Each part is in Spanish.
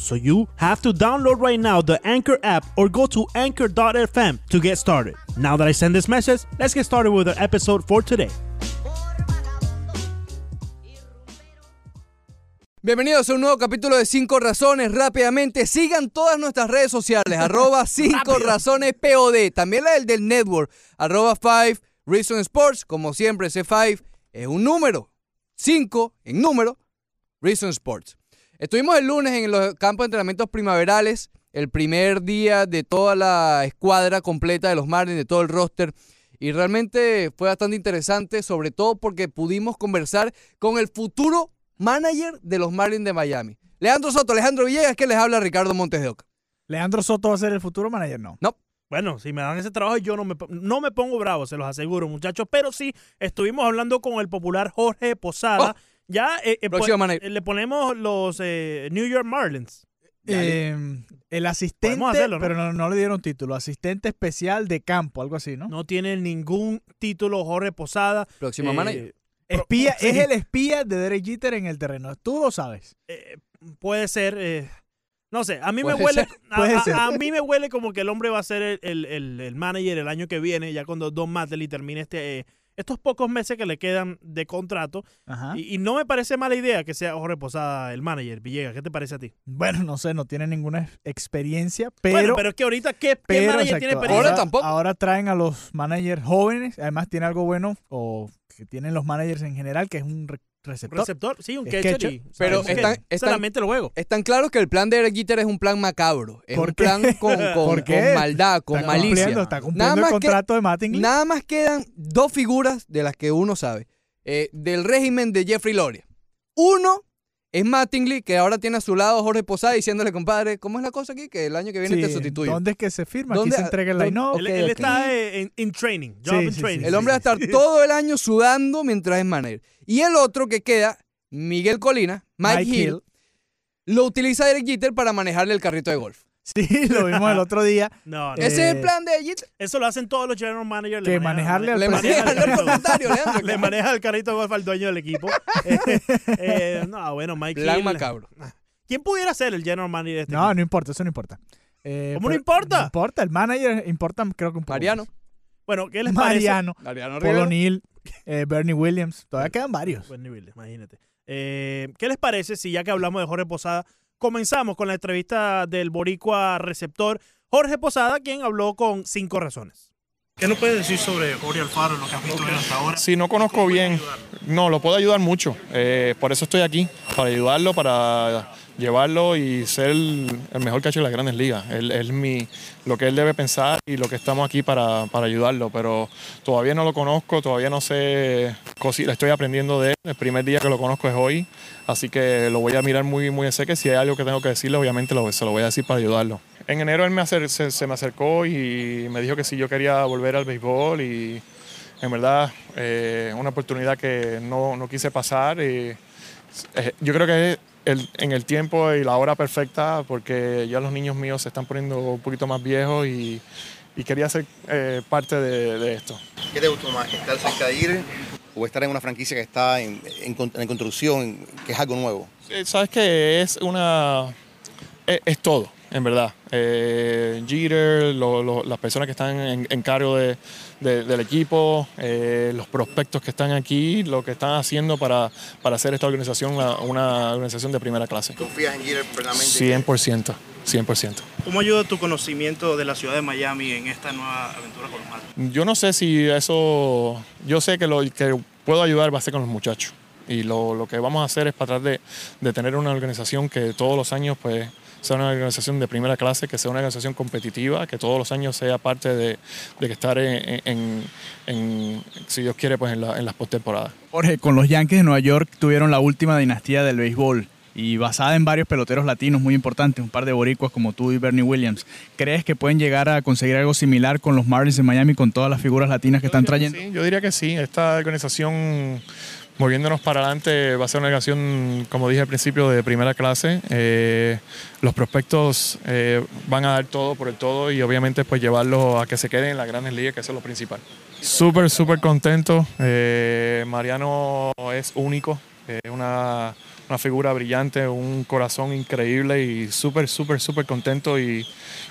So you have to download right now the Anchor app or go to anchor.fm to get started. Now that I send this message, let's get started with our episode for today. Bienvenidos a un nuevo capítulo de 5 Razones. Rápidamente, sigan todas nuestras redes sociales, arroba 5 Razones POD. También la del del network, arroba 5 Reason Sports. Como siempre, ese 5 es un número. 5 en número, Reason Sports. Estuvimos el lunes en los campos de entrenamientos primaverales, el primer día de toda la escuadra completa de los Marlins, de todo el roster. Y realmente fue bastante interesante, sobre todo porque pudimos conversar con el futuro manager de los Marlins de Miami. Leandro Soto, Alejandro Villegas, que les habla Ricardo Montes de Oca. Leandro Soto va a ser el futuro manager, no. No. Bueno, si me dan ese trabajo, yo no me, no me pongo bravo, se los aseguro, muchachos. Pero sí, estuvimos hablando con el popular Jorge Posada. Oh. Ya eh, eh, Próximo manager. eh, le ponemos los eh, New York Marlins. Eh, el asistente, Podemos hacerlo, ¿no? pero no, no le dieron título. Asistente especial de campo, algo así, ¿no? No tiene ningún título Jorge Posada. Próximo Eh, manager. Espía, sí. Es el espía de Derek Jeter en el terreno. Tú lo sabes. eh, puede ser. eh, no sé, a mí me Puede huele. a- puede a, ser. a mí me huele como que el hombre va a ser el, el- el- el manager el año que viene, ya cuando Don Matley termine este, eh, estos pocos meses que le quedan de contrato. Ajá. Y, y no me parece mala idea que sea Jorge Posada el manager. Villegas, ¿qué te parece a ti? Bueno, no sé, no tiene ninguna experiencia, pero. bueno, pero es que ahorita, ¿qué, qué pero, manager exacto, tiene Ahora experiencia? tampoco. Ahora traen a los managers jóvenes. Además, tiene algo bueno, o que tienen los managers en general, que es un receptor. Receptor, sí, un catcher. catcher. y Pero están- están- solamente el juego. Están claros que el plan de Derek Jeter es un plan macabro. Es ¿Por un qué? plan con, con- ¿Por qué? con maldad, con está malicia. Cumpliendo, está cumpliendo Nada el más que- contrato de Mattingly. Nada más quedan dos figuras de las que uno sabe. eh, del régimen de Jeffrey Loria. Uno es Mattingly, que ahora tiene a su lado a Jorge Posada diciéndole, compadre, ¿cómo es la cosa aquí? Que el año que viene Sí, te sustituyo. ¿Dónde es que se firma? Aquí ¿Dónde- se entrega el dónde- line-up. él está en, in training, job Sí, in sí, training. El hombre va a estar todo el año sudando mientras es manager. Y el otro que queda, Miguel Colina, Mike, Mike Hill, Hill. lo utiliza Derek Jeter para manejarle el carrito de golf. Sí, lo vimos el otro día. No, no. Eh, Ese es el plan de Jeter. Eso lo hacen todos los general managers. Que manejarle al Le maneja. Le maneja el carrito de golf al dueño del equipo. Eh, eh, no, bueno, Mike Plan macabro. ¿Quién pudiera ser el general manager de este No, equipo? no importa, eso no importa. Eh, ¿Cómo no importa? No importa, el manager importa creo que un poco. Mariano. Bueno, ¿qué les más. parece? Mariano, Mariano Paul. O'Neill, eh, Bernie Williams. Todavía quedan varios. Buen nivel, imagínate. Eh, ¿Qué les parece si ya que hablamos de Jorge Posada, comenzamos con la entrevista del boricua receptor Jorge Posada, quien habló con cinco razones? ¿Qué nos puedes decir sobre Jorge Alfaro, lo que has visto hasta ahora? Si no conozco bien, no, lo puedo ayudar mucho. Eh, por eso estoy aquí, para ayudarlo, para llevarlo y ser el, mejor catcher de las grandes ligas. Él, él mi, lo que él debe pensar y lo que estamos aquí para, para ayudarlo. Pero todavía no lo conozco, todavía no sé, estoy aprendiendo de él. El primer día que lo conozco es hoy, así que lo voy a mirar muy, muy de cerca. Si hay algo que tengo que decirle, obviamente lo, se lo voy a decir para ayudarlo. En enero él me acer- se, se me acercó y me dijo que si yo quería volver al béisbol y en verdad eh, una oportunidad que no, no quise pasar. y, eh, yo creo que el- en el tiempo y la hora perfecta porque ya los niños míos se están poniendo un poquito más viejos y, y quería ser eh, parte de, de esto. ¿Qué te gustó más? ¿Estar cerca de ir o estar en una franquicia que está en, en con- en construcción, que es algo nuevo? Eh, Sabes que es una. Es, es todo, en verdad. Eh, Jeter, lo- lo- las personas que están en, en cargo de- de- del equipo, eh, los prospectos que están aquí, lo que están haciendo para, para hacer esta organización la- una organización de primera clase. ¿Confías en Jeter plenamente? 100%, 100%. ¿Cómo ayuda tu conocimiento de la ciudad de Miami en esta nueva aventura con los Marlins? Yo no sé si eso, yo sé que lo que puedo ayudar va a ser con los muchachos. Y lo, lo que vamos a hacer es tratar de, de tener una organización que todos los años pues, sea una organización de primera clase, que sea una organización competitiva, que todos los años sea parte de, de que estar en, en- en- si Dios quiere, pues en, la- en las postemporadas. Jorge, con los Yankees de Nueva York tuvieron la última dinastía del béisbol. y basada en varios peloteros latinos muy importantes, un par de boricuas como tú y Bernie Williams. ¿Crees que pueden llegar a conseguir algo similar con los Marlins de Miami con todas las figuras latinas que están trayendo? Sí, yo diría que sí. Esta organización moviéndonos para adelante va a ser una organización, como dije al principio, de primera clase. Eh, los prospectos eh, van a dar todo por el todo y obviamente pues llevarlos a que se queden en las grandes ligas, que eso es lo principal. Súper, súper contento. Eh, Mariano es único, es una, una figura brillante, un corazón increíble y súper, súper, súper contento y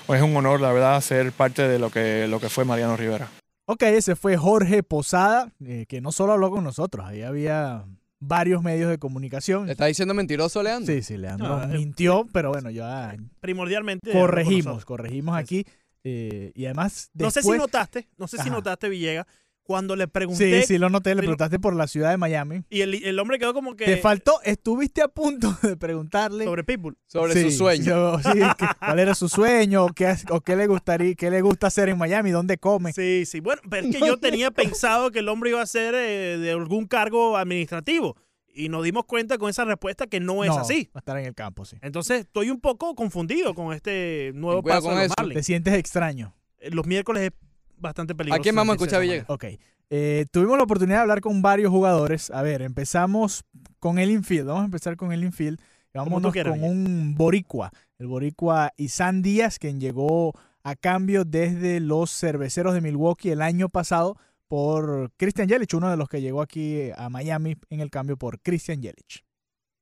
pues, es un honor, la verdad, ser parte de lo que, lo que fue Mariano Rivera. Ok, ese fue Jorge Posada, eh, que no solo habló con nosotros, ahí había varios medios de comunicación. ¿Le está diciendo mentiroso, Leandro? Sí, sí, Leandro No, eh, mintió, pero bueno, ya Primordialmente. corregimos, corregimos aquí. eh, y además, No sé si notaste, no sé si notaste, Villegas, cuando le pregunté Sí, sí, lo noté, le preguntaste por la ciudad de Miami. y el, el hombre quedó como que Te faltó, estuviste a punto de preguntarle sobre Pitbull. Sobre Sí, su sueño. yo- sí, que- cuál era su sueño, o qué, o qué le gustaría, qué le gusta hacer en Miami, dónde come. Sí, sí. Bueno, pero es que yo tenía pensado que el hombre iba a ser eh, de algún cargo administrativo y nos dimos cuenta con esa respuesta que no es No, así. Va a estar en el campo, sí. Entonces estoy un poco confundido con este nuevo paso con de los eso. Te sientes extraño. Eh, Los miércoles es bastante peligroso. ¿A quién vamos a escuchar, Villegas? Ok. Eh, tuvimos la oportunidad de hablar con varios jugadores. A ver, empezamos con el infield. Vamos a empezar con el infield. Vámonos quieras, con un boricua. El boricua Isan Díaz, quien llegó a cambio desde los cerveceros de Milwaukee el año pasado por Christian Yelich, uno de los que llegó aquí a Miami en el cambio por Christian Yelich.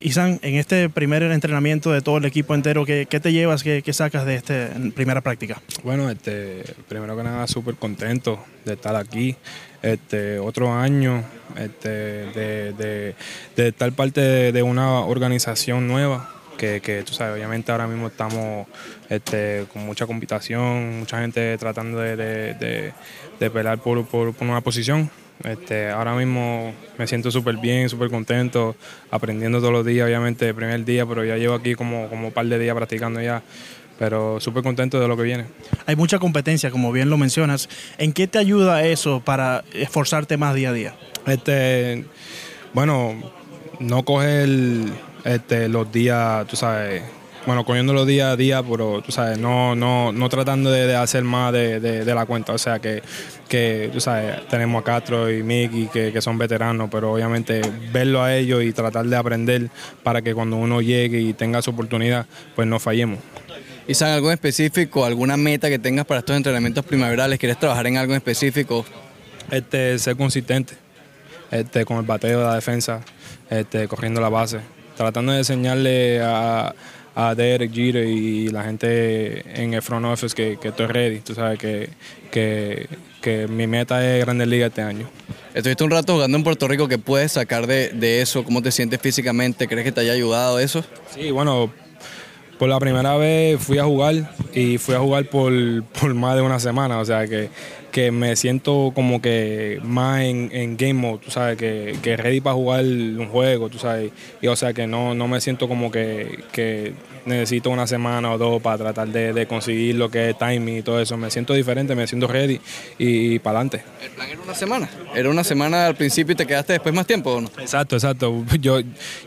Isan, en este primer entrenamiento de todo el equipo entero, ¿qué, te llevas, qué, qué sacas de esta primera práctica? Bueno, este, primero que nada, súper contento de estar aquí. Este, otro año este, de, de- estar parte de, una organización nueva. Que, que tú sabes, obviamente ahora mismo estamos este, con mucha competición, mucha gente tratando de, de, por- por una posición. Este, ahora mismo me siento súper bien, súper contento, aprendiendo todos los días, obviamente el primer día, pero ya llevo aquí como, como un par de días practicando ya, pero súper contento de lo que viene. Hay mucha competencia, como bien lo mencionas. ¿En qué te ayuda eso para esforzarte más día a día? Este, bueno, no coger este, los días, tú sabes, bueno, cogiendo los días a día, pero tú sabes, no, no, no tratando de, de hacer más de, de- de la cuenta. O sea que, que, tú sabes, tenemos a Castro y Mickey que, que son veteranos, pero obviamente verlo a ellos y tratar de aprender para que cuando uno llegue y tenga su oportunidad, pues no fallemos. ¿Y saben algo en específico, alguna meta que tengas para estos entrenamientos primaverales? ¿Quieres trabajar en algo en específico? este, ser consistente este, con el bateo de la defensa, este, corriendo la base, tratando de enseñarle a, a Derek Jeter y la gente en el front office que, que estoy ready, tú sabes que, que, que mi meta es Grandes Ligas este año. Estuviste un rato jugando en Puerto Rico, ¿qué puedes sacar de, de eso? ¿Cómo te sientes físicamente? ¿Crees que te haya ayudado eso? Sí, bueno, por la primera vez fui a jugar y fui a jugar por, por más de una semana, o sea que, que me siento como que más en, en game mode, tú sabes, que, que ready para jugar un juego, tú sabes, y o sea que no, no me siento como que, que necesito una semana o dos para tratar de, de conseguir lo que es timing y todo eso, me siento diferente, me siento ready y, para adelante. El plan era una semana. Era una semana al principio y te quedaste después más tiempo, ¿o no? Exacto, exacto. Yo,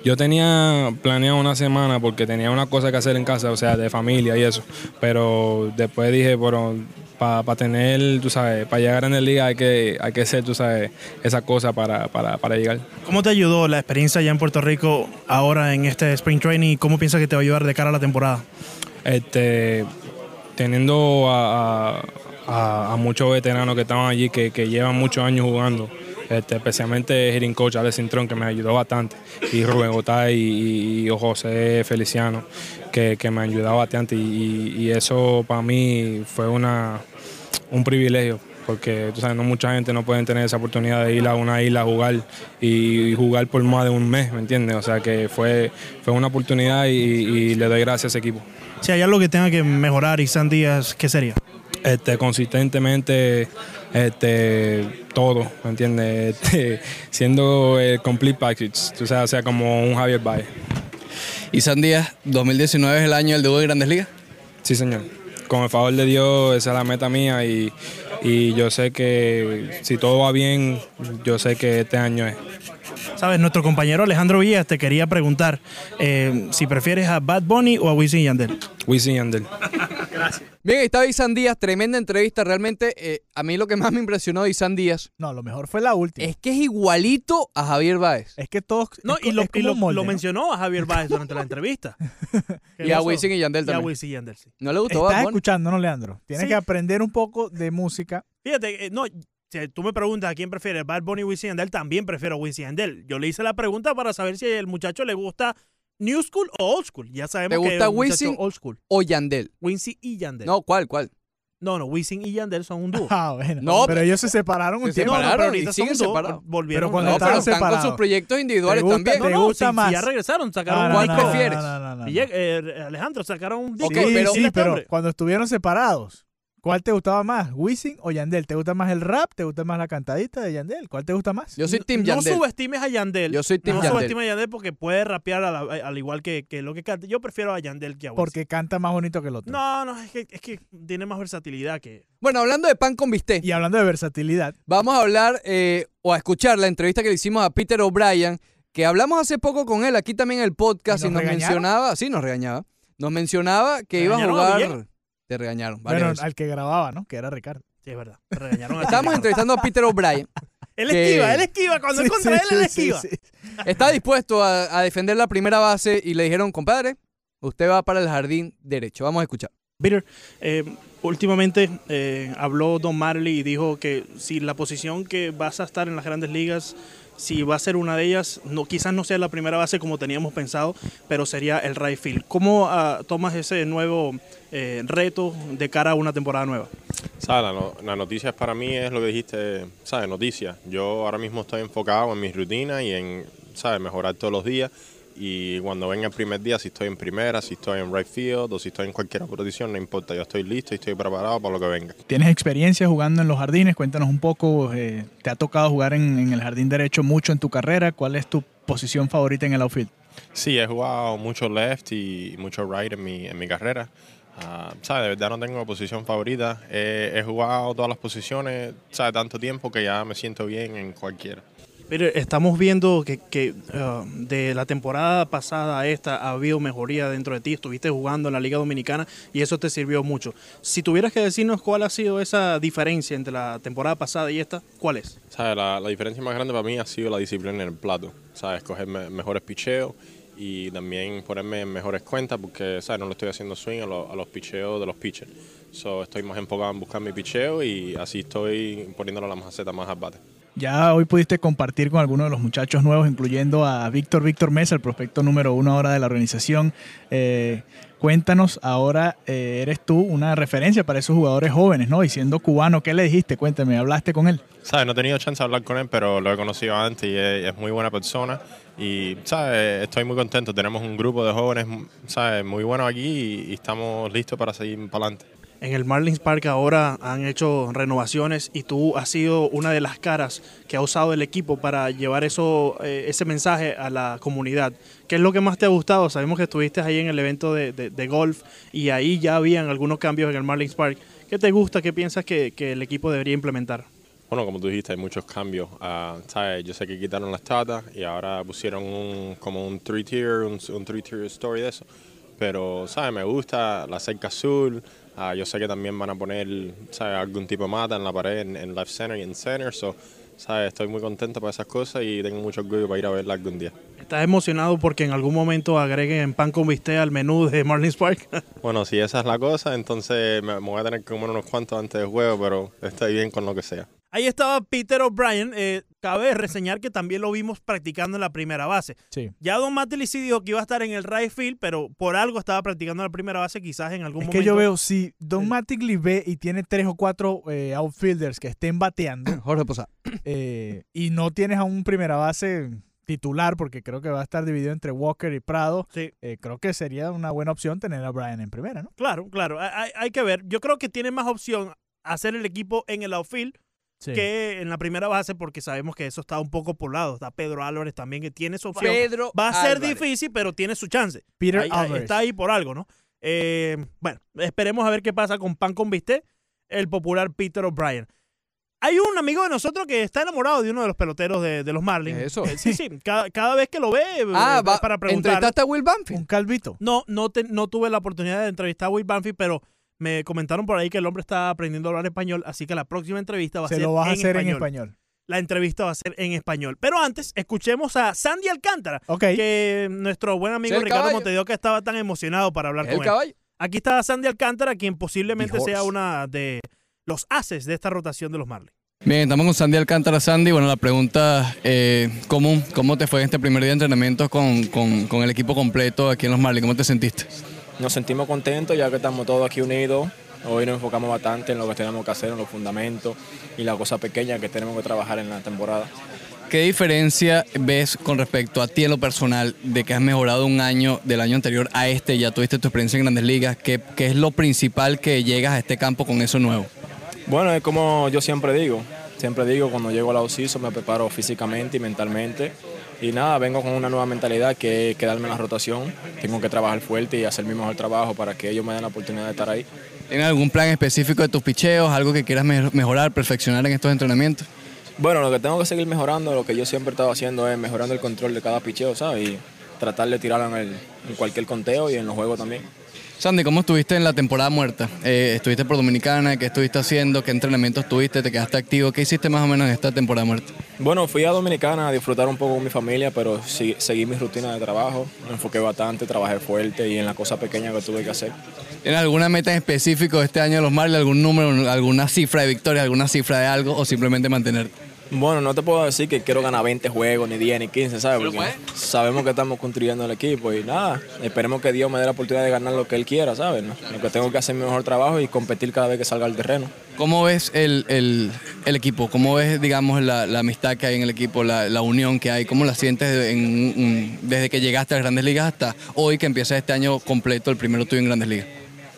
yo tenía planeado una semana porque tenía una cosa que hacer en casa, o sea, de familia y eso. Pero después dije, bueno, para tener, tú sabes, para llegar en el liga hay que, hay que hacer, tú sabes, esa cosa para, para, para llegar. ¿Cómo te ayudó la experiencia allá en Puerto Rico ahora en este Spring Training cómo piensas que te va a ayudar de cara a la temporada? Este, teniendo a, a- muchos veteranos que estaban allí, que, que llevan muchos años jugando, este, especialmente hitting coach Alex Cintrón, que me ayudó bastante, y Rubén Gotay y, y José Feliciano, que, que me ayudaba bastante, y- y eso para mí fue una, un privilegio. Porque tú sabes, no mucha gente no puede tener esa oportunidad de ir a una isla a jugar y, y jugar por más de un mes, ¿me entiendes? O sea que fue, fue una oportunidad y, y le doy gracias a ese equipo. Si hay algo que tenga que mejorar, Isan Díaz, ¿qué sería? este, consistentemente este, todo, ¿me entiendes? Este, siendo el complete package, tú sabes, o sea, como un Javier Baez. ¿Y San Díaz, 2019 es el año del debut de Grandes Ligas? Sí, señor. Con el favor de Dios, esa es la meta mía y, Y yo sé que si todo va bien, yo sé que este año es. Sabes, nuestro compañero Alejandro Villas te quería preguntar eh, si prefieres a Bad Bunny o a Wisin y Yandel. Wisin y Yandel. Bien, ahí está Isan Díaz, tremenda entrevista. Realmente, eh, a mí lo que más me impresionó de Isan Díaz No, lo mejor fue la última. es que es igualito a Javier Báez. Es que todos. No, es y lo, es y como lo- un molde, lo ¿no? mencionó a Javier Báez durante la entrevista. Y a Wisin y Yandel y a también. Wisin y Yandel, sí. ¿No le gustó Bad Estás Bunny? escuchando, ¿no, Leandro? Tienes Sí. que aprender un poco de música. Fíjate, eh, no, si tú me preguntas a quién prefiere, Bad Bunny o Wisin y Yandel, también prefiero Wisin y Yandel. Yo le hice la pregunta para saber si el muchacho le gusta New School o Old School. Ya sabemos ¿Te que gusta muchacho Wisin? Old School. O Yandel. Wisin y Yandel. No, ¿cuál, cuál? no, no, Wisin y Yandel son un dúo. Ah, bueno. No, pero ellos se separaron un se tiempo. No, no, pero ahorita y siguen son separados. Volvieron. Pero cuando No, estaban pero están con separados. sus proyectos individuales ¿Te gusta- también. no, ¿Te no, gusta sí, más? ya regresaron, sacaron un ¿Cuál disco. no, prefieres? Alejandro sacaron un disco. Sí, pero- sí, pero cuando estuvieron separados, ¿cuál te gustaba más? ¿Wisin o Yandel? ¿Te gusta más el rap? ¿Te gusta más la cantadita de Yandel? ¿Cuál te gusta más? Yo soy Team no Yandel. subestimes a Yandel. Yo soy Team no Yandel. subestimes a Yandel porque puede rapear a la- al igual que, que lo que canta. Yo prefiero a Yandel que a Wisin. Porque canta más bonito que el otro. No, no, es que, es que tiene más versatilidad que... Bueno, hablando de pan con bistec, Y hablando de versatilidad, vamos a hablar eh, o a escuchar la entrevista que le hicimos a Peter O'Brien, que hablamos hace poco con él aquí también en el podcast ¿Y y nos nos, regañaron? mencionaba, sí, nos regañaba, nos mencionaba que iba a ¿Regañaron a jugar. Te regañaron. bueno, veces. al que grababa, ¿no? Que era Ricardo. Sí, es verdad. Regañaron a Estábamos entrevistando a Peter O'Brien. Él que- esquiva, él esquiva. Cuando es Sí, contra sí, él, él esquiva. sí, sí. Está dispuesto a, a defender la primera base y le dijeron, compadre, usted va para el jardín derecho. Vamos a escuchar. Peter, eh, últimamente eh, habló Don Marley y dijo que si la posición que vas a estar en las grandes ligas, si va a ser una de ellas, no, quizás no sea la primera base como teníamos pensado, pero sería el right field. ¿Cómo ah, tomas ese nuevo eh, reto de cara a una temporada nueva? ¿Sabes? La, no- la noticia para mí es lo que dijiste, ¿sabes? Noticias. Yo ahora mismo estoy enfocado en mi rutina y en, ¿sabes? Mejorar todos los días. Y cuando venga el primer día, si estoy en primera, si estoy en right field o si estoy en cualquier posición, no importa. Yo estoy listo y estoy preparado para lo que venga. Tienes experiencia jugando en los jardines, cuéntanos un poco. eh, ¿Te ha tocado jugar en, en el jardín derecho mucho en tu carrera? ¿Cuál es tu posición favorita en el outfield? Sí, he jugado mucho left y mucho right en mi, en mi carrera. Ah, ¿sabes? De verdad no tengo posición favorita. He, he jugado todas las posiciones, ¿sabes? Tanto tiempo que ya me siento bien en cualquiera. Peter, estamos viendo que, que, ah, de la temporada pasada a esta ha habido mejoría dentro de ti. Estuviste jugando en la Liga Dominicana y eso te sirvió mucho. Si tuvieras que decirnos cuál ha sido esa diferencia entre la temporada pasada y esta, ¿cuál es? ¿Sabes? La, la diferencia más grande para mí ha sido la disciplina en el plato. ¿Sabes? Coger me- mejores picheos y también ponerme en mejores cuentas porque, ¿sabes? No le estoy haciendo swing a, lo- a los picheos de los pitchers. So, estoy más enfocado en buscar mi picheo y así estoy poniéndole la maceta más al bate. Ya hoy pudiste compartir con algunos de los muchachos nuevos, incluyendo a Víctor Víctor Mesa, el prospecto número uno ahora de la organización. Eh, cuéntanos, ahora eh, eres tú una referencia para esos jugadores jóvenes, ¿no? Y siendo cubano, ¿qué le dijiste? Cuéntame, ¿hablaste con él? ¿Sabes? No he tenido chance de hablar con él, pero lo he conocido antes y es, muy buena persona. Y, ¿sabes? Estoy muy contento. Tenemos un grupo de jóvenes, ¿sabes? Muy bueno aquí y, y estamos listos para seguir para adelante. En el Marlins Park ahora han hecho renovaciones y tú has sido una de las caras que ha usado el equipo para llevar eso, eh, ese mensaje a la comunidad. ¿Qué es lo que más te ha gustado? Sabemos que estuviste ahí en el evento de, de- golf y ahí ya habían algunos cambios en el Marlins Park. ¿Qué te gusta? ¿Qué piensas que, que el equipo debería implementar? Bueno, como tú dijiste, hay muchos cambios. Ah, ¿sabes? Yo sé que quitaron las tatas y ahora pusieron un, como un three-tier, un, un three-tier story de eso. Pero, ¿sabes? Me gusta la cerca azul. Ah, yo sé que también van a poner, ¿sabes? Algún tipo de mata en la pared, en, en left center y en center. So, ¿sabes? Estoy muy contento por esas cosas y tengo mucho orgullo para ir a verla algún día. ¿Estás emocionado porque en algún momento agreguen pan con bistec al menú de Marlins Park? Bueno, si esa es la cosa, entonces me, me voy a tener que comer unos cuantos antes del juego, pero estoy bien con lo que sea. Ahí estaba Peter O'Brien. Eh, cabe reseñar que también lo vimos practicando en la primera base. Sí. Ya Don Mattingly sí dijo que iba a estar en el right field, pero por algo estaba practicando en la primera base, quizás en algún Es momento. que yo veo, si Don Mattingly ve y tiene tres o cuatro eh, outfielders que estén bateando Jorge Posada. eh, y no tienes a un primera base titular, porque creo que va a estar dividido entre Walker y Prado, Sí. eh, creo que sería una buena opción tener a Brian en primera, ¿no? Claro, claro. Hay que ver. Yo creo que tiene más opción hacer el equipo en el outfield Sí. que en la primera base, porque sabemos que eso está un poco poblado. Está Pedro Álvarez también, que tiene su opción. Pedro Va a ser Álvarez. difícil, pero tiene su chance. Peter Ahí- Alvarez. está ahí por algo, ¿no? Eh, bueno, esperemos a ver qué pasa con Pan con Bistec. el popular Peter O'Brien. Hay un amigo de nosotros que está enamorado de uno de los peloteros de, de los Marlins. ¿Eso? Eh, Sí, sí. Cada, cada vez que lo ve, eh, Ah, para preguntar. ¿entrevistaste a Will Banfield? Un calvito. No, no, te- no tuve la oportunidad de entrevistar a Will Banfield, pero me comentaron por ahí que el hombre está aprendiendo a hablar español, así que la próxima entrevista va a Se ser lo vas a en hacer español. en español. La entrevista va a ser en español. Pero antes, escuchemos a Sandy Alcántara, Ok. que nuestro buen amigo Sí, Ricardo. Montedio que estaba tan emocionado para hablar ¿Es el con él. caballo? Aquí está Sandy Alcántara, quien posiblemente The horse. sea una de los haces de esta rotación de los Marlins. Bien, estamos con Sandy Alcántara. Sandy, bueno, la pregunta eh, común, ¿cómo te fue en este primer día de entrenamiento con, con- con el equipo completo aquí en los Marlins? ¿Cómo te sentiste? Nos sentimos contentos ya que estamos todos aquí unidos. Hoy nos enfocamos bastante en lo que tenemos que hacer, en los fundamentos y las cosas pequeñas que tenemos que trabajar en la temporada. ¿Qué diferencia ves con respecto a ti en lo personal de que has mejorado un año del año anterior a este? Ya tuviste tu experiencia en grandes ligas. ¿Qué, qué es lo principal que llegas a este campo con eso nuevo? Bueno, es como yo siempre digo, siempre digo cuando llego a la OCISO me preparo físicamente y mentalmente y nada, vengo con una nueva mentalidad que es quedarme en la rotación, tengo que trabajar fuerte y hacer mi mejor trabajo para que ellos me den la oportunidad de estar ahí. ¿Tienes algún plan específico de tus picheos? ¿Algo que quieras me- mejorar, perfeccionar en estos entrenamientos? Bueno, lo que tengo que seguir mejorando, lo que yo siempre he estado haciendo es mejorando el control de cada picheo, ¿sabes? Y tratar de tirarlo en, el- en cualquier conteo y en los juegos también. Sandy, ¿cómo estuviste en la temporada muerta? Eh, ¿Estuviste por Dominicana? ¿Qué estuviste haciendo? ¿Qué entrenamientos tuviste? ¿Te quedaste activo? ¿Qué hiciste más o menos en esta temporada muerta? Bueno, fui a Dominicana a disfrutar un poco con mi familia, pero sí- seguí mi rutina de trabajo, me enfoqué bastante, trabajé fuerte y en las cosas pequeñas que tuve que hacer. ¿Tienes alguna meta en específico este año de los Marlins? ¿Algún número, alguna cifra de victoria, alguna cifra de algo o simplemente mantenerte? Bueno, no te puedo decir que quiero ganar 20 juegos, ni 10, ni 15, ¿sabes? Porque sabemos que estamos construyendo el equipo y nada, esperemos que Dios me dé la oportunidad de ganar lo que Él quiera, ¿sabes? no? Lo que tengo que hacer mi mejor trabajo y competir cada vez que salga al terreno. ¿Cómo ves el, el- el equipo? ¿Cómo ves, digamos, la, la amistad que hay en el equipo, la, la unión que hay? ¿Cómo la sientes en desde que llegaste a las Grandes Ligas hasta hoy que empieza este año completo, el primero tuyo en Grandes Ligas?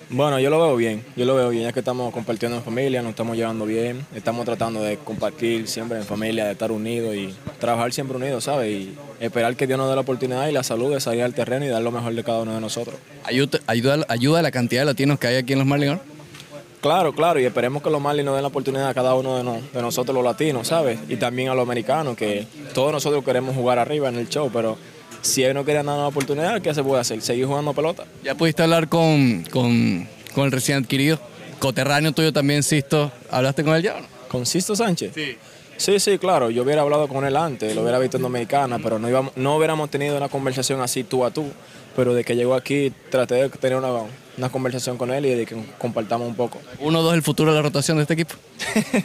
Bueno, yo lo veo bien, yo lo veo bien, ya que estamos compartiendo en familia, nos estamos llevando bien, estamos tratando de compartir siempre en familia, de estar unidos y trabajar siempre unidos, ¿sabes? Y esperar que Dios nos dé la oportunidad y la salud de salir al terreno y dar lo mejor de cada uno de nosotros. ¿Ayuda, ayuda, ayuda la cantidad de latinos que hay aquí en los Marlins? Claro, claro, y esperemos que los Marlins nos den la oportunidad a cada uno de, no- de nosotros los latinos, ¿sabes? Y también a los americanos, que todos nosotros queremos jugar arriba en el show, pero si ellos no quieren dar una oportunidad, ¿qué se puede hacer? ¿Seguir jugando pelota? ¿Ya pudiste hablar con, con, con el recién adquirido? Coterráneo tuyo también, Sisto. ¿Hablaste con él ya o no? ¿Con Sisto Sánchez? Sí. Sí, sí, claro. Yo hubiera hablado con él antes, lo hubiera visto en Dominicana, pero no, íbamos, no hubiéramos tenido una conversación así tú a tú. Pero de que llegó aquí, traté de tener una, una conversación con él y de que compartamos un poco. Uno o dos, el futuro de la rotación de este equipo.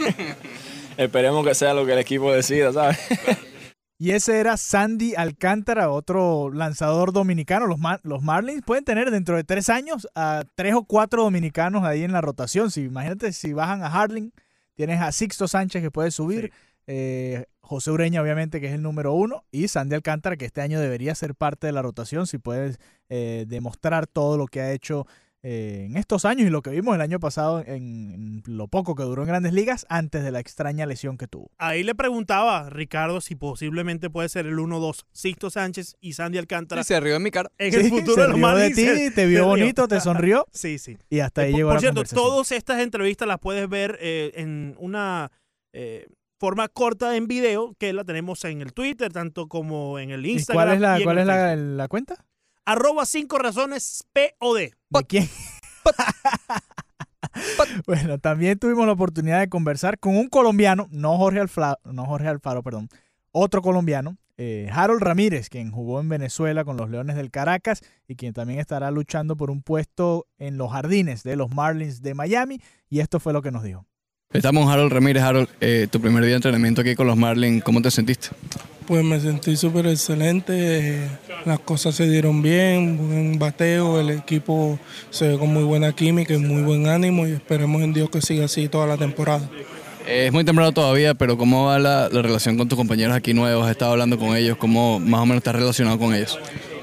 Esperemos que sea lo que el equipo decida, ¿sabes? Y ese era Sandy Alcántara, otro lanzador dominicano. Los, Mar- los Marlins pueden tener dentro de tres años a tres o cuatro dominicanos ahí en la rotación. Si, imagínate si bajan a Hardling, tienes a Sixto Sánchez que puede subir, eh, José Ureña obviamente que es el número uno y Sandy Alcántara que este año debería ser parte de la rotación si puedes eh, demostrar todo lo que ha hecho eh, en estos años y lo que vimos el año pasado en, en lo poco que duró en grandes ligas antes de la extraña lesión que tuvo. Ahí le preguntaba Ricardo si posiblemente puede ser el 1-2 Sixto Sánchez y Sandy Alcántara Y se rió en mi cara. en Sí, el futuro se de los rió de ti, te vio se rió. bonito, te sonrió Sí, sí. y hasta ahí Eh, por, llegó por la cierto, conversación. todas estas entrevistas las puedes ver eh, en una eh, forma corta en video que la tenemos en el Twitter, tanto como en el ¿Y Instagram. cuál es la, y cuál es la cuenta? Arroba 5 razones POD. ¿De quién? bueno, también tuvimos la oportunidad de conversar con un colombiano, no Jorge Alfaro, no Jorge Alfaro, perdón, otro colombiano, eh, Harold Ramírez, quien jugó en Venezuela con los Leones del Caracas y quien también estará luchando por un puesto en los jardines de los Marlins de Miami. Y esto fue lo que nos dijo. Estamos Harold Ramírez. Harold, eh, tu primer día de entrenamiento aquí con los Marlins, ¿cómo te sentiste? Pues me sentí súper excelente, las cosas se dieron bien, buen bateo, el equipo se ve con muy buena química y muy buen ánimo y esperemos en Dios que siga así toda la temporada. Es muy temprano todavía, pero ¿cómo va la, la relación con tus compañeros aquí nuevos? ¿Has estado hablando con ellos? ¿Cómo más o menos estás relacionado con ellos?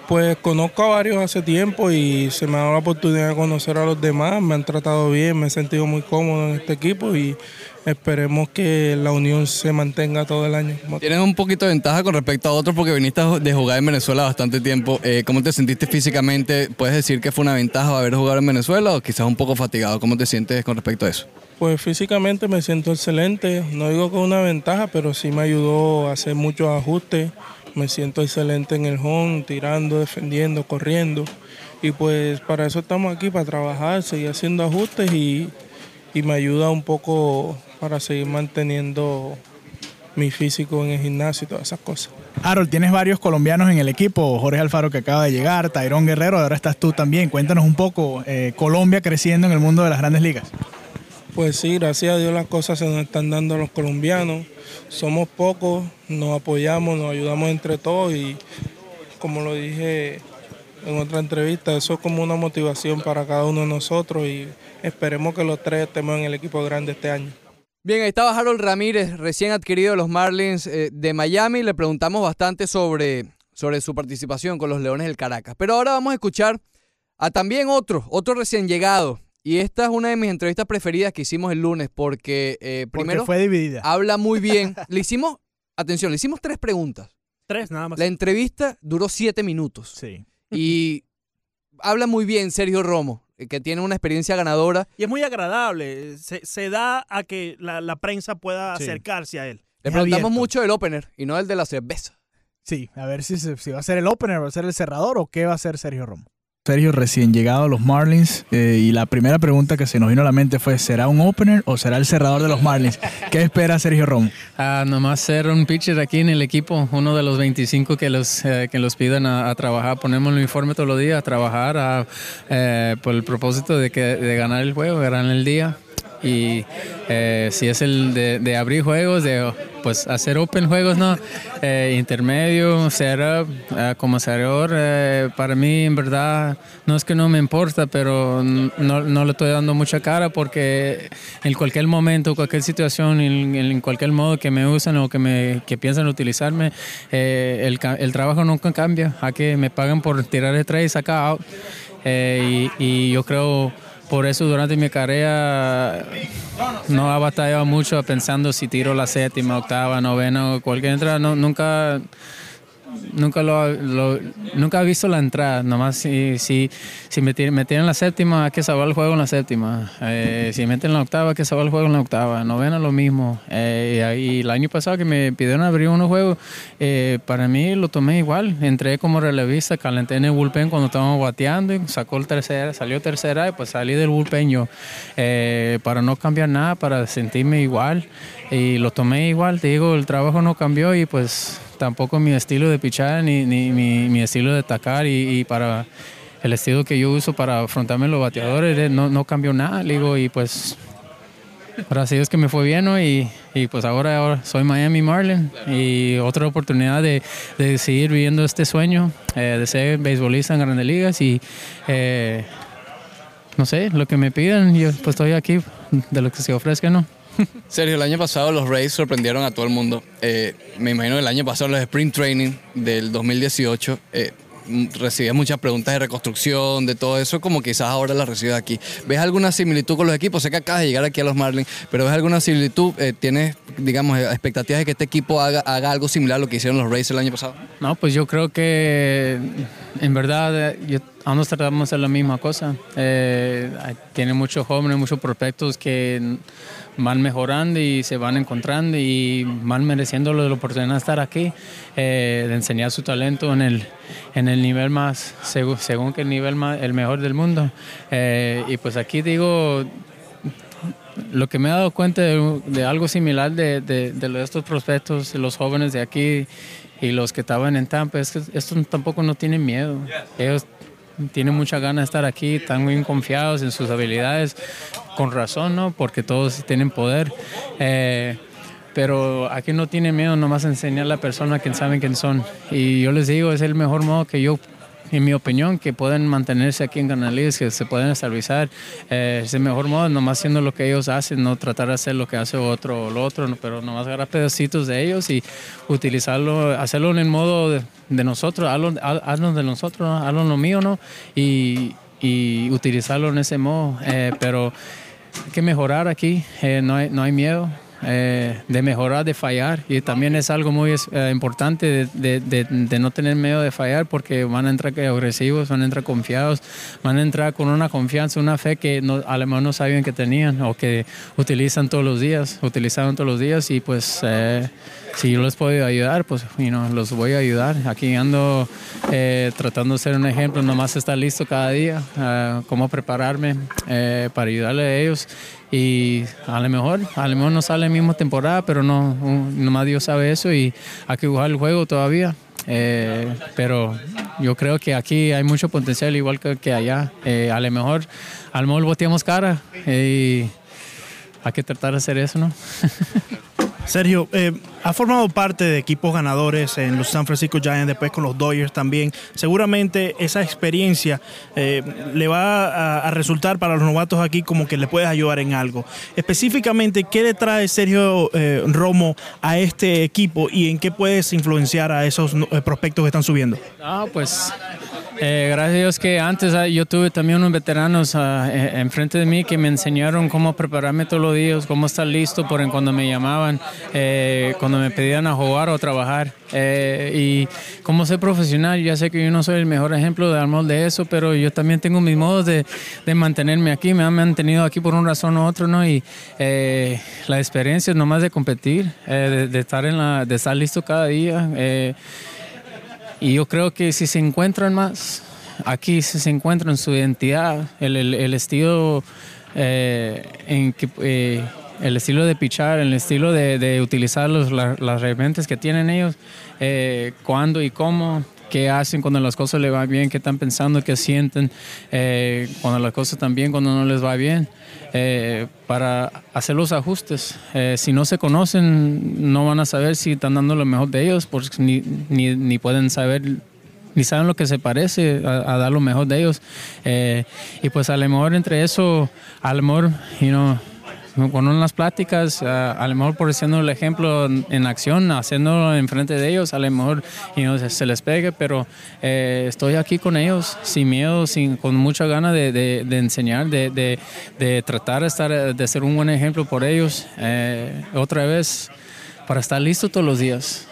Pues conozco a varios hace tiempo y se me ha dado la oportunidad de conocer a los demás. Me han tratado bien, me he sentido muy cómodo en este equipo y esperemos que la unión se mantenga todo el año. Tienes un poquito de ventaja con respecto a otros porque viniste de jugar en Venezuela bastante tiempo. Eh, ¿Cómo te sentiste físicamente? ¿Puedes decir que fue una ventaja haber jugado en Venezuela o quizás un poco fatigado? ¿Cómo te sientes con respecto a eso? Pues físicamente me siento excelente. No digo que una ventaja, pero sí me ayudó a hacer muchos ajustes me siento excelente en el home, tirando, defendiendo, corriendo. Y pues para eso estamos aquí, para trabajar, seguir haciendo ajustes y, me ayuda un poco para seguir manteniendo mi físico en el gimnasio y todas esas cosas. Harold, tienes varios colombianos en el equipo, Jorge Alfaro que acaba de llegar, Tairón Guerrero, ahora estás tú también. Cuéntanos un poco, eh, Colombia creciendo en el mundo de las grandes ligas. Pues sí, gracias a Dios las cosas se nos están dando a los colombianos. Somos pocos, nos apoyamos, nos ayudamos entre todos y como lo dije en otra entrevista, eso es como una motivación para cada uno de nosotros y esperemos que los tres estemos en el equipo grande este año. Bien, ahí estaba Harold Ramírez, recién adquirido de los Marlins eh, de Miami. Le preguntamos bastante sobre, sobre su participación con los Leones del Caracas. Pero ahora vamos a escuchar a también otro, otro recién llegado, y esta es una de mis entrevistas preferidas que hicimos el lunes porque eh, primero fue dividida. habla muy bien. le hicimos, atención, le hicimos tres preguntas. Tres nada más. La entrevista duró siete minutos. Sí. Y habla muy bien Sergio Romo, eh, que tiene una experiencia ganadora. Y es muy agradable. Se, da a que la, prensa pueda acercarse a él. Le preguntamos mucho del opener y no el de la cerveza. Sí, a ver si, si va a ser el opener, va a ser el cerrador o qué va a ser Sergio Romo. Sergio recién llegado a los Marlins eh, y la primera pregunta que se nos vino a la mente fue ¿será un opener o será el cerrador de los Marlins? ¿Qué espera Sergio Romo? Ah, nomás ser un pitcher aquí en el equipo, uno de los 25 que los, eh, que los pidan a, trabajar. Ponemos el uniforme todos los días a trabajar eh, por el propósito de, que, de ganar el juego, ganar el día y eh, si es el de, abrir juegos, de pues hacer open juegos, ¿no? Eh, intermedio, setup, eh, como cerrador, para mí en verdad no es que no me importa, pero no, no le estoy dando mucha cara porque en cualquier momento, cualquier situación, en, cualquier modo que me usan o que, me, que piensan utilizarme, el, el, trabajo nunca cambia. A que me pagan por tirar el tres y sacar out. y yo creo por eso durante mi carrera no ha batallado mucho pensando si tiro la séptima, octava, novena o cualquier entrada. No, nunca nunca lo, nunca he visto la entrada, nomás si, si, si me, tienen, en la séptima hay que salvar el juego en la séptima, eh, si meten en la octava hay que salvar el juego en la octava, novena lo mismo, eh, y el año pasado que me pidieron abrir unos juegos, eh, para mí lo tomé igual, entré como relevista, calenté en el bullpen cuando estábamos bateando y sacó el tercera, salió tercera y pues salí del bullpen yo, para no cambiar nada, para sentirme igual y lo tomé igual, te digo, el trabajo no cambió y pues tampoco mi estilo de pichar ni, ni mi, estilo de atacar y, para el estilo que yo uso para afrontarme los bateadores eh, no, no cambió nada, digo, y pues sí es que me fue bien, Y, y pues ahora, ahora, soy Miami Marlin y otra oportunidad de, de seguir viviendo este sueño, eh, de ser beisbolista en grandes ligas y eh, no sé, lo que me piden, yo pues estoy aquí de lo que se ofrezca, ¿no? Sergio, el año pasado los Rays sorprendieron a todo el mundo. Eh, me imagino el año pasado los Sprint Training del 2018. Eh, recibía muchas preguntas de reconstrucción, de todo eso, como quizás ahora las recibes aquí. ¿Ves alguna similitud con los equipos? Sé que acabas de llegar aquí a los Marlins, pero ¿ves alguna similitud? Eh, ¿Tienes, digamos, expectativas de que este equipo haga, haga, algo similar a lo que hicieron los Rays el año pasado? No, pues yo creo que en verdad eh, yo, ambos tratamos de hacer la misma cosa. Eh, tiene muchos jóvenes, muchos prospectos que van mejorando y se van encontrando y van mereciendo la oportunidad de estar aquí, eh, de enseñar su talento en el, en el nivel más, según, según que el nivel más, el mejor del mundo. Eh, y pues aquí digo, lo que me he dado cuenta de, algo similar de, de, de, estos prospectos, los jóvenes de aquí y los que estaban en Tampa, es que estos tampoco no tienen miedo. Ellos tienen mucha ganas de estar aquí, están muy confiados en sus habilidades, con razón, ¿no? Porque todos tienen poder. Eh, pero aquí no tiene miedo nomás enseñar a la persona que saben quién son. Y yo les digo, es el mejor modo que yo en mi opinión, que pueden mantenerse aquí en Canalíes, que se pueden estabilizar. Eh, es el mejor modo, nomás haciendo lo que ellos hacen, no tratar de hacer lo que hace otro o lo otro, pero nomás agarrar pedacitos de ellos y utilizarlo, hacerlo en el modo de, nosotros, hazlo, haz- hazlo de nosotros, ¿no? hazlo lo mío, ¿no? Y, utilizarlo en ese modo. Eh, pero hay que mejorar aquí, eh, no, no hay miedo. Eh, de mejorar, de fallar. Y también es algo muy eh, importante de, de- de- no tener miedo de fallar porque van a entrar agresivos, van a entrar confiados, van a entrar con una confianza, una fe que no, a lo mejor no sabían que tenían o que utilizan todos los días, utilizaban todos los días y pues eh, si yo les puedo ayudar, pues you know, los voy a ayudar. Aquí ando eh, tratando de ser un ejemplo, nomás estar listo cada día, eh, cómo prepararme eh, para ayudarle a ellos. Y a lo mejor, a lo mejor no sale la misma temporada, pero no, un- nomás Dios sabe eso y hay que jugar el juego todavía. Eh, pero yo creo que aquí hay mucho potencial igual que, que allá. Eh, a lo mejor, a lo mejor boteamos cara y hay que tratar de hacer eso, ¿no? Sergio, eh, ha formado parte de equipos ganadores en los San Francisco Giants, después con los Dodgers también. Seguramente esa experiencia eh, le va a, resultar para los novatos aquí como que le puedes ayudar en algo. Específicamente, ¿qué le trae Sergio eh, Romo a este equipo y en qué puedes influenciar a esos eh, prospectos que están subiendo? Ah, pues gracias a Dios que antes ah, yo tuve también unos veteranos eh, enfrente de mí que me enseñaron cómo prepararme todos los días, cómo estar listo por en cuando me llamaban, eh, cuando me pedían a jugar o trabajar. Eh, y cómo ser profesional, ya sé que yo no soy el mejor ejemplo de amor de eso, pero yo también tengo mis modos de, de mantenerme aquí, me han mantenido aquí por una razón u otra, ¿no? Y eh, la experiencia es nomás de competir, eh, de, estar en la, de estar listo cada día. eh, y yo creo que si se encuentran más, aquí si se encuentran su identidad, el, el- estilo en que el estilo de pichar, el estilo de, de utilizar los, la- las herramientas que tienen ellos, eh, cuándo y cómo, qué hacen cuando las cosas les van bien, qué están pensando, qué sienten, eh, cuando las cosas están bien, cuando no les va bien, eh, para hacer los ajustes. Eh, si no se conocen, no van a saber si están dando lo mejor de ellos, porque ni, ni, ni pueden saber ni saben lo que se parece a, a dar lo mejor de ellos. Eh, y pues a lo mejor entre eso, a lo mejor, you know, con unas pláticas, a, a lo mejor por siendo el ejemplo en, en acción, haciéndolo enfrente de ellos, a lo mejor you know, se, se les pegue, pero eh, estoy aquí con ellos sin miedo, sin, con mucha ganas de, de- de enseñar, de, de- de tratar de, estar, de ser un buen ejemplo por ellos. Eh, otra vez, para estar listo todos los días.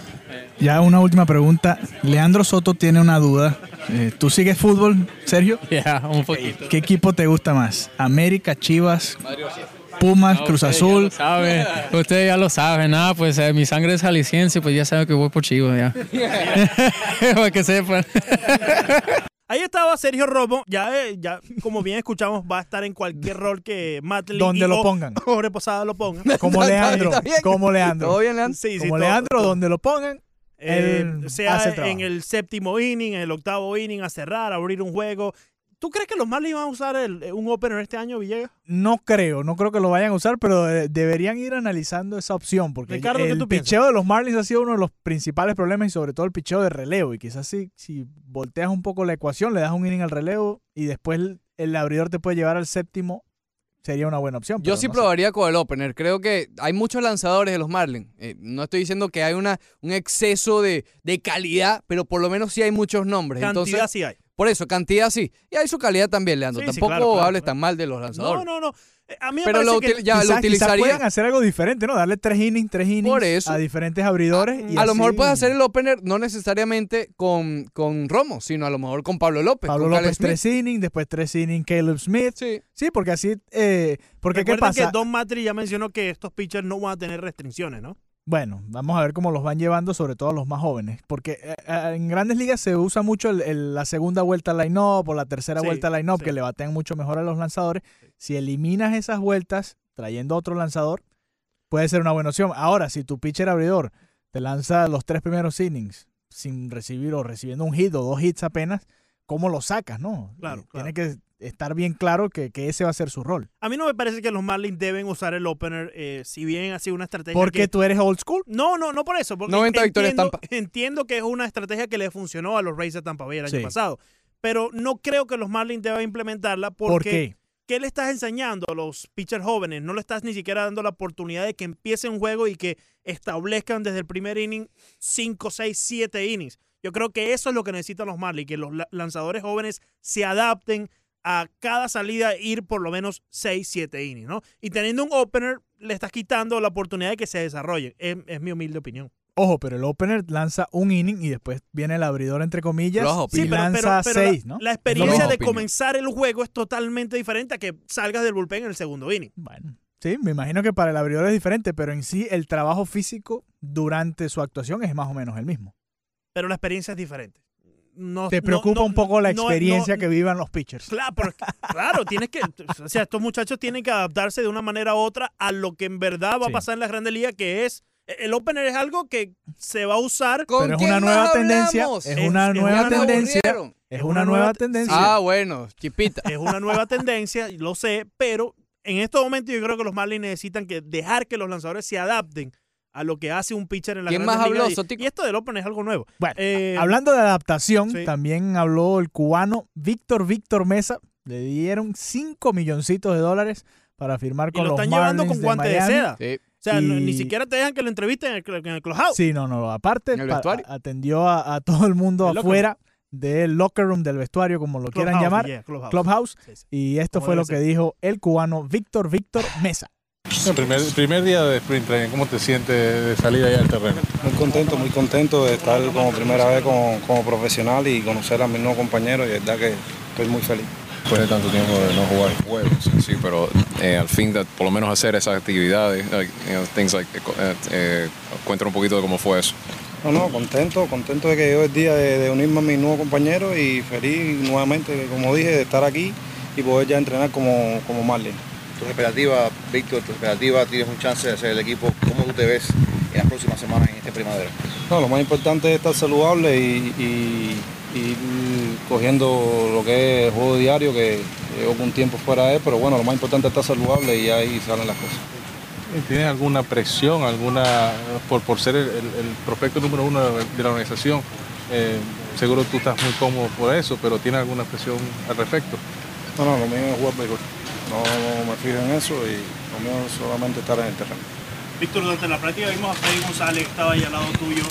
Ya una última pregunta. Leandro Soto tiene una duda. Eh, ¿Tú sigues fútbol, Sergio? Ya, un poquito. ¿Qué equipo te gusta más? ¿América, Chivas, Pumas, Cruz Azul? Sabe, usted ya lo sabe, nada, pues eh, mi sangre es jalisciense, pues ya sabe que voy por Chivas, ya. Para que sepan. Ahí estaba Sergio Romo, ya, eh, ya como bien escuchamos, va a estar en cualquier rol que Matt Lee Donde y lo o- pongan. Jorge Posada lo pongan. Como Leandro. Como Leandro. ¿Todo bien, Leandro? Sí, sí, Como todo- Leandro, donde lo pongan, Eh, él sea hace el trabajo. en el séptimo inning, en el octavo inning, a cerrar, a abrir un juego. ¿Tú crees que los Marlins van a usar el- un opener este año, Villegas? No creo, no creo que lo vayan a usar, pero eh, deberían ir analizando esa opción, porque Ricardo, ¿qué el tú piensas? picheo de los Marlins ha sido uno de los principales problemas y sobre todo el picheo de relevo. Y quizás si, si volteas un poco la ecuación, le das un inning al relevo y después el, el abridor te puede llevar al séptimo, sería una buena opción. Yo sí no sé. probaría con el opener. Creo que hay muchos lanzadores de los Marlins. Eh, no estoy diciendo que hay una, un exceso de, de calidad, pero por lo menos sí hay muchos nombres. Cantidad Entonces, sí hay. Por eso, cantidad sí. Y hay su calidad también, Leandro. Sí, sí, Tampoco claro, claro, hables claro. tan mal de los lanzadores. No, no, no. Eh, A mí me Pero parece lo, que... ya, Quizás- lo quizás utilizaría. puedan hacer algo diferente, ¿no? Darle tres innings, tres innings Por eso. a diferentes abridores. y a lo mejor puedes hacer el opener no necesariamente con, con Romo, sino a lo mejor con Pablo López. Pablo López tres innings, después tres innings Caleb Smith. Sí. Sí, porque así, eh, porque ¿qué pasa? que Don Matri ya mencionó que estos pitchers no van a tener restricciones, ¿no? Bueno, vamos a ver cómo los van llevando, sobre todo a los más jóvenes. Porque eh, eh, en grandes ligas se usa mucho el- el- la segunda vuelta al line-up o la tercera Sí, vuelta al line-up, sí. que le batean mucho mejor a los lanzadores. Si eliminas esas vueltas trayendo otro lanzador, puede ser una buena opción. Ahora, si tu pitcher abridor te lanza los tres primeros innings sin recibir o recibiendo un hit o dos hits apenas, ¿cómo lo sacas, no? Claro, Eh, claro. Tiene que estar bien claro que, que ese va a ser su rol. A mí no me parece que los Marlins deben usar el opener, eh, si bien ha sido una estrategia Porque que... tú eres old school. No, no, no por eso. Porque 90 victorias entiendo, Tampa. entiendo que es una estrategia que le funcionó a los Rays de Tampa Bay el año pasado. pero no creo que los Marlins deban implementarla porque ¿Por qué? ¿qué le estás enseñando a los pitchers jóvenes? No le estás ni siquiera dando la oportunidad de que empiece un juego y que establezcan desde el primer inning 5, 6, 7 innings. Yo creo que eso es lo que necesitan los Marlins, que los la- lanzadores jóvenes se adapten a cada salida ir por lo menos 6, 7 innings, ¿no? Y teniendo un opener, le estás quitando la oportunidad de que se desarrollen. Es, es mi humilde opinión. Ojo, pero el opener lanza un inning y después viene el abridor, entre comillas, Flojo, y Sí, pero, pero- lanza pero seis, ¿no? la, experiencia de opinión. comenzar el juego es totalmente diferente a que salgas del bullpen en el segundo inning. Bueno, sí, me imagino que para el abridor es diferente, pero en sí el trabajo físico durante su actuación es más o menos el mismo. Pero la experiencia es diferente. No, Te preocupa no- un poco la experiencia no- que vivan los pitchers. Claro, pero- claro, tienes que, o sea, estos muchachos tienen que adaptarse de una manera u otra a lo que en verdad va Sí. a pasar en la Grande Liga, que es el opener es algo que se va a usar. ¿Con Pero es una nueva tendencia, es Es- una es nueva tendencia, aburrieron. es Es una una nueva nueva- tendencia. Ah, bueno, chipita. Es una nueva tendencia, lo sé, pero en estos momentos yo creo que los Marlins necesitan que dejar que los lanzadores se adapten a lo que hace un pitcher en la ¿Quién más habló, y- Sotico? Y, esto del Open es algo nuevo. Bueno, Eh, hablando de adaptación, sí. también habló el cubano Víctor Víctor Mesa. Le dieron 5 milloncitos de dólares para firmar y con lo los están llevando con de guante de, seda. Sí. O sea, no- Y- ni siquiera te dejan que lo entrevisten en el, en el clubhouse. Sí, no, no. Aparte, atendió a, a todo el mundo El locker afuera del locker room, del vestuario, como lo quieran llamar, yeah, clubhouse. clubhouse. Sí, sí. Y esto Como fue lo que dijo el cubano Víctor Víctor Mesa. El primer, primer día de sprint training, ¿cómo te sientes de salir allá al terreno? Muy contento, muy contento de estar como primera vez como, como profesional y conocer a mis nuevos compañeros y de verdad que estoy muy feliz. Después de tanto tiempo de no jugar juegos. Sí, pero eh, al fin, de, por lo menos hacer esas actividades, like, you know, things like, eh, eh, cuéntanos un poquito de cómo fue eso. No, no, contento, contento de que llegó el día de, de unirme a mis nuevos compañeros y feliz nuevamente, como dije, de estar aquí y poder ya entrenar como, como Marlin. Tus expectativas, Víctor, tus expectativas, tienes un chance de hacer el equipo. ¿Cómo tú te ves en las próximas semanas en este primavera? No, lo más importante es estar saludable y, y- y ir cogiendo lo que es el juego diario, que llevo un tiempo fuera de él, pero bueno, lo más importante es estar saludable y ahí salen las cosas. ¿Tienes alguna presión, alguna por, por ser el, el- el prospecto número uno de la organización? Eh, seguro tú estás muy cómodo por eso, pero ¿tienes alguna presión al respecto? No, no, lo mío es jugar béisbol. No, me fijo en eso y lo mío es solamente estar en el terreno. Víctor, durante la práctica vimos a Freddy González que estaba ahí al lado tuyo.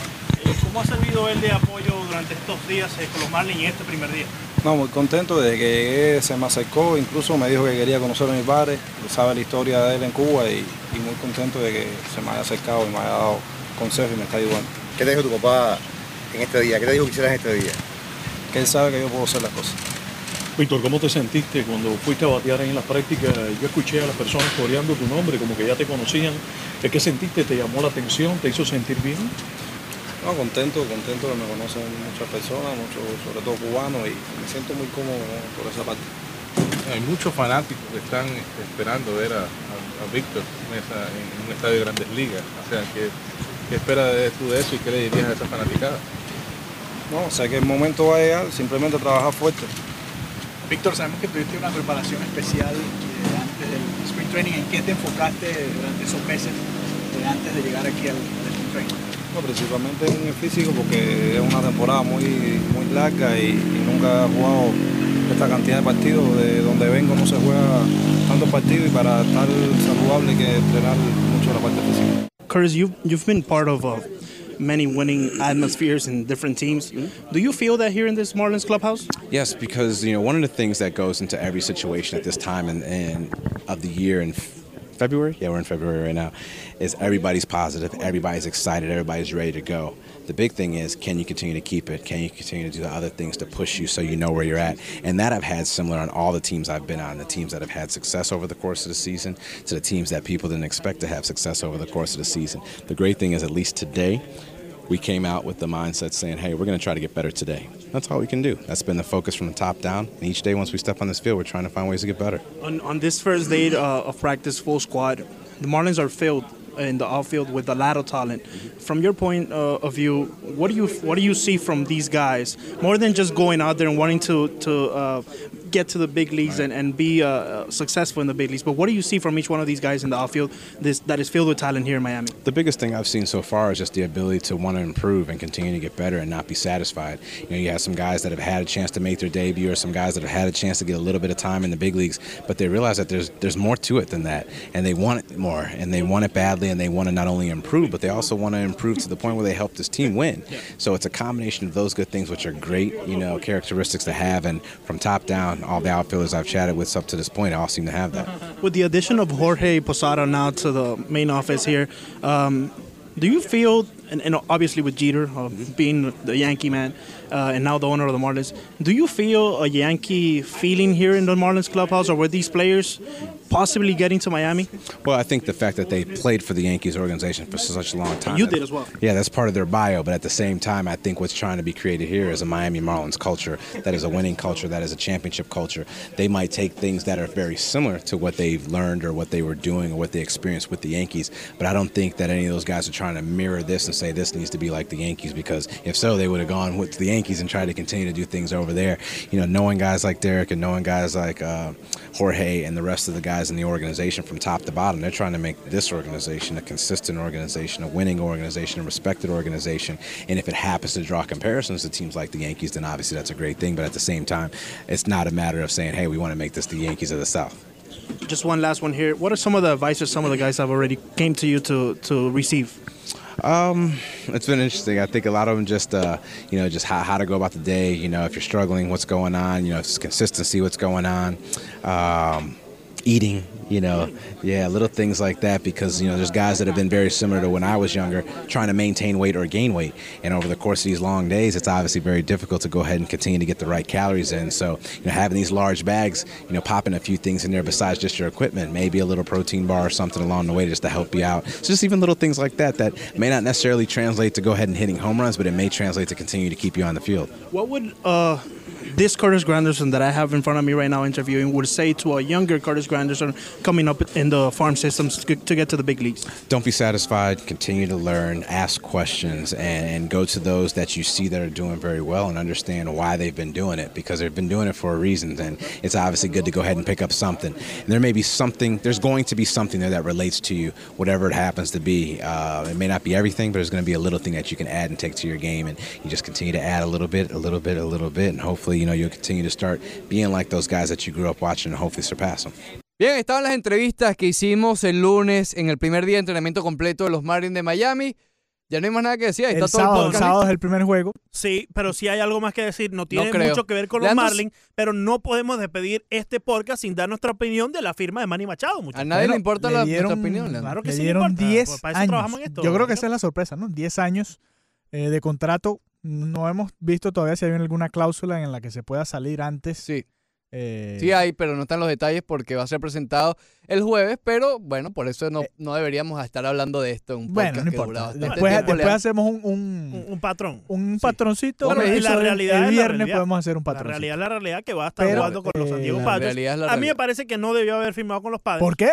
Eh, ¿Cómo ha servido él de apoyo durante estos días eh, con los Marlins en este primer día? No, muy contento desde que llegué, se me acercó, incluso me dijo que quería conocer a mi padre, sabe la historia de él en Cuba y, y muy contento de que se me haya acercado y me haya dado consejos y me está ayudando. ¿Qué te dijo tu papá en este día? ¿Qué te dijo que hicieras este día? Que él sabe que yo puedo hacer las cosas. Víctor, ¿cómo te sentiste cuando fuiste a batear ahí en las prácticas? Yo escuché a las personas coreando tu nombre, como que ya te conocían. ¿De qué sentiste? ¿Te llamó la atención? ¿Te hizo sentir bien? No, contento, contento que me conocen muchas personas, muchos, sobre todo cubanos, y me siento muy cómodo por esa parte. Hay muchos fanáticos que están este, esperando ver a, a- a Víctor en un estadio de grandes ligas. O sea, ¿qué, qué esperas de- tú de eso y qué le dirías a esa fanaticada? No, sé que el momento va a llegar, simplemente trabajar fuerte. Víctor, sabemos que tuviste una preparación especial eh, antes del Spring Training. ¿En qué te enfocaste durante esos meses eh, antes de llegar aquí al, al Spring Training? No, principalmente en el físico porque es una temporada muy, muy larga y, y nunca he jugado esta cantidad de partidos. De donde vengo no se juega tantos partidos y para estar saludable hay que entrenar mucho la parte física. Curtis, you've, you've been part of uh, many winning atmospheres in different teams. Do you feel that here in this Marlins clubhouse? Yes, because you know one of the things that goes into every situation at this time and, of the year in February. Yeah, we're in February right now. Is everybody's positive, everybody's excited, everybody's ready to go. The big thing is, can you continue to keep it? Can you continue to do the other things to push you so you know where you're at? And that I've had similar on all the teams I've been on, the teams that have had success over the course of the season to the teams that people didn't expect to have success over the course of the season. The great thing is, at least today, we came out with the mindset saying, hey, we're going to try to get better today. That's all we can do. That's been the focus from the top down. And each day, once we step on this field, we're trying to find ways to get better. On, on this first day uh, of practice, full squad, the Marlins are filled in the outfield with a lot of talent. From your point uh, of view, what do you what do you see from these guys more than just going out there and wanting to to uh, get to the big leagues and, and be uh, successful in the big leagues. But what do you see from each one of these guys in the outfield this, that is filled with talent here in Miami? The biggest thing I've seen so far is just the ability to want to improve and continue to get better and not be satisfied. You know, you have some guys that have had a chance to make their debut, or some guys that have had a chance to get a little bit of time in the big leagues, but they realize that there's there's more to it than that, and they want it more, and they want it badly, and they want to not only improve, but they also want to improve to the point where they help this team win. So it's a combination of those good things, which are great, you know, characteristics to have, and from top down, all the outfielders I've chatted with up to this point all seem to have that. With the addition of Jorge Posada now to the main office here, um, do you feel, and, and obviously with Jeter uh, being the Yankee man, uh, and now the owner of the Marlins, do you feel a Yankee feeling here in the Marlins clubhouse, or were these players possibly getting to Miami? Well, I think the fact that they played for the Yankees organization for such a long time. You did as well. Yeah, that's part of their bio, but at the same time, I think what's trying to be created here is a Miami Marlins culture that is a winning culture, that is a championship culture. They might take things that are very similar to what they've learned or what they were doing or what they experienced with the Yankees, but I don't think that any of those guys are trying to mirror this and say this needs to be like the Yankees because if so, they would have gone with the Yankees and try to continue to do things over there. You know, knowing guys like Derek and knowing guys like uh, Jorge and the rest of the guys in the organization from top to bottom, they're trying to make this organization a consistent organization, a winning organization, a respected organization. And if it happens to draw comparisons to teams like the Yankees, then obviously that's a great thing. But at the same time, it's not a matter of saying, hey, we want to make this the Yankees of the South. Just one last one here. What are some of the advices some of the guys have already came to you to to receive? Um, it's been interesting. I think a lot of them just, uh, you know, just how, how to go about the day. You know, if you're struggling, what's going on. You know, it's consistency, what's going on. Um, eating, you know, yeah, little things like that. Because you know, there's guys that have been very similar to when I was younger, trying to maintain weight or gain weight. And over the course of these long days, it's obviously very difficult to go ahead and continue to get the right calories in. So, you know, having these large bags, you know, popping a few things in there besides just your equipment, maybe a little protein bar or something along the way just to help you out. So just even little things like that that may not necessarily translate to go ahead and hitting home runs, but it may translate to continue to keep you on the field. What would uh, this Curtis Granderson that I have in front of me right now interviewing would say to a younger Curtis Granderson coming up in the farm systems to get to the big leagues? Don't be satisfied. Continue to learn, ask questions, and, and go to those that you see that are doing very well and understand why they've been doing it because they've been doing it for a reason. And it's obviously good to go ahead and pick up something. And there may be something, there's going to be something there that relates to you, whatever it happens to be. Uh, it may not be everything, but there's going to be a little thing that you can add and take to your game. And you just continue to add a little bit, a little bit, a little bit. And hopefully, you know, you'll continue to start being like those guys that you grew up watching and hopefully surpass them. Bien, estaban las entrevistas que hicimos el lunes en el primer día de entrenamiento completo de los Marlins de Miami. Ya no hay más nada que decir. Ahí El está todo el sábado, el sábado es el primer juego. Sí, pero sí hay algo más que decir. No tiene mucho que ver con los Leandro, Marlins, pero no podemos despedir este podcast sin dar nuestra opinión de la firma de Manny Machado. muchachos. A nadie le importa le la, dieron- nuestra opinión. Leandro. Claro que Le sí dieron importa, 10 pues para eso años. trabajamos en esto, Yo creo que esa es la sorpresa, ¿no? 10 años eh, de contrato. No hemos visto todavía si hay alguna cláusula en la que se pueda salir antes. Sí. Eh, Sí hay, pero no están los detalles porque va a ser presentado el jueves, pero bueno, por eso no, no deberíamos estar hablando de esto en un podcast Eh, bueno, no importa. Después, después hacemos un, un, Un, un patrón. un patroncito. Bueno, el y la realidad el es la viernes realidad. podemos hacer un La patroncito. realidad es la realidad que va a estar Pero, jugando con los San Diego eh, La Padres. realidad es la A mí me parece que no debió haber firmado con los Padres. ¿Por qué?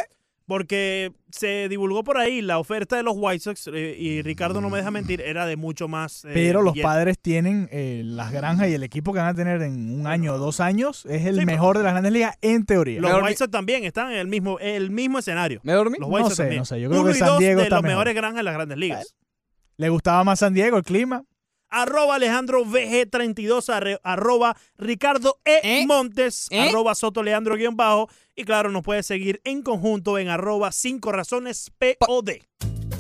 Porque se divulgó por ahí la oferta de los White Sox eh, y Ricardo no me deja mentir, era de mucho más. eh, Pero los billete. padres tienen eh, las granjas y el equipo que van a tener en un año o dos años es el Sí, mejor de las grandes ligas en teoría. Los White Sox también están en el mismo, el mismo escenario. ¿Me dormí? Los White No Sox sé, también. no sé. Yo creo Uno que y San dos Diego de está los mejor. mejores granjas de las grandes ligas. ¿Le gustaba más San Diego el clima? Arroba Alejandro VG32, arroba Ricardo E. Montes, ¿Eh? arroba Soto Leandro guión bajo. Y claro, nos puede seguir en conjunto en arroba 5 razones POD.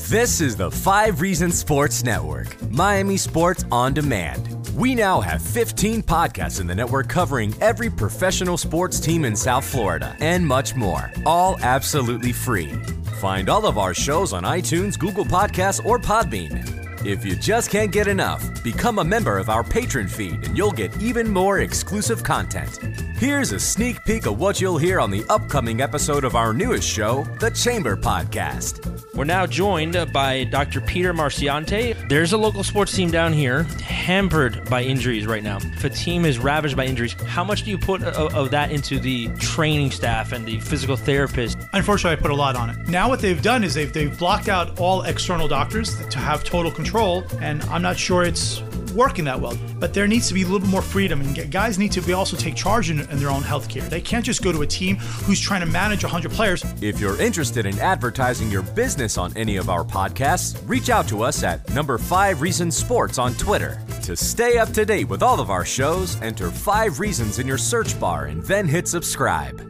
This is the Five Reasons Sports Network, Miami Sports on Demand. We now have 15 podcasts in the network covering every professional sports team in South Florida and much more, all absolutely free. Find all of our shows on iTunes, Google Podcasts, or Podbean. If you just can't get enough, become a member of our patron feed and you'll get even more exclusive content. Here's a sneak peek of what you'll hear on the upcoming episode of our newest show, The Chamber Podcast. We're now joined by Dr. Peter Marciante. There's a local sports team down here hampered by injuries right now. If a team is ravaged by injuries, how much do you put of, of that into the training staff and the physical therapist? Unfortunately, I put a lot on it. Now, what they've done is they've, they've blocked out all external doctors to have total control, and I'm not sure it's working that well. But there needs to be a little bit more freedom, and guys need to be also take charge in, in their own health care. They can't just go to a team who's trying to manage 100 players. If you're interested in advertising your business on any of our podcasts, reach out to us at number 5 Reasons Sports on Twitter. To stay up to date with all of our shows, enter 5 Reasons in your search bar and then hit subscribe.